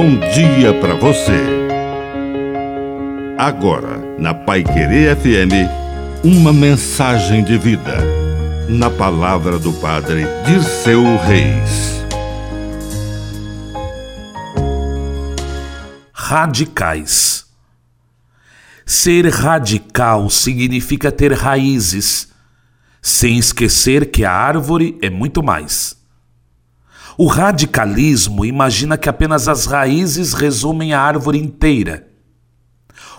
bom dia para você. Agora, na Pai Querer FM, uma mensagem de vida. Na palavra do Padre de seu Reis. Radicais. Ser radical significa ter raízes, sem esquecer que a árvore é muito mais. O radicalismo imagina que apenas as raízes resumem a árvore inteira.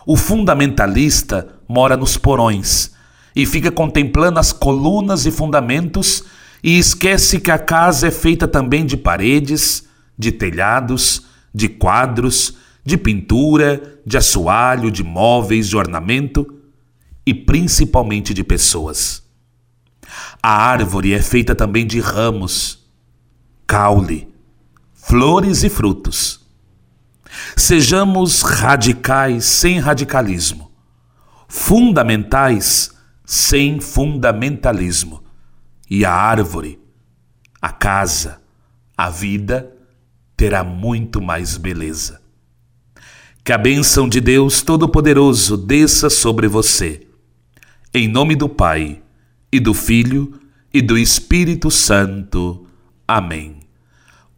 O fundamentalista mora nos porões e fica contemplando as colunas e fundamentos e esquece que a casa é feita também de paredes, de telhados, de quadros, de pintura, de assoalho, de móveis, de ornamento e principalmente de pessoas. A árvore é feita também de ramos caule, flores e frutos. Sejamos radicais sem radicalismo, fundamentais sem fundamentalismo. E a árvore, a casa, a vida terá muito mais beleza. Que a bênção de Deus Todo-Poderoso desça sobre você. Em nome do Pai, e do Filho, e do Espírito Santo. Amém.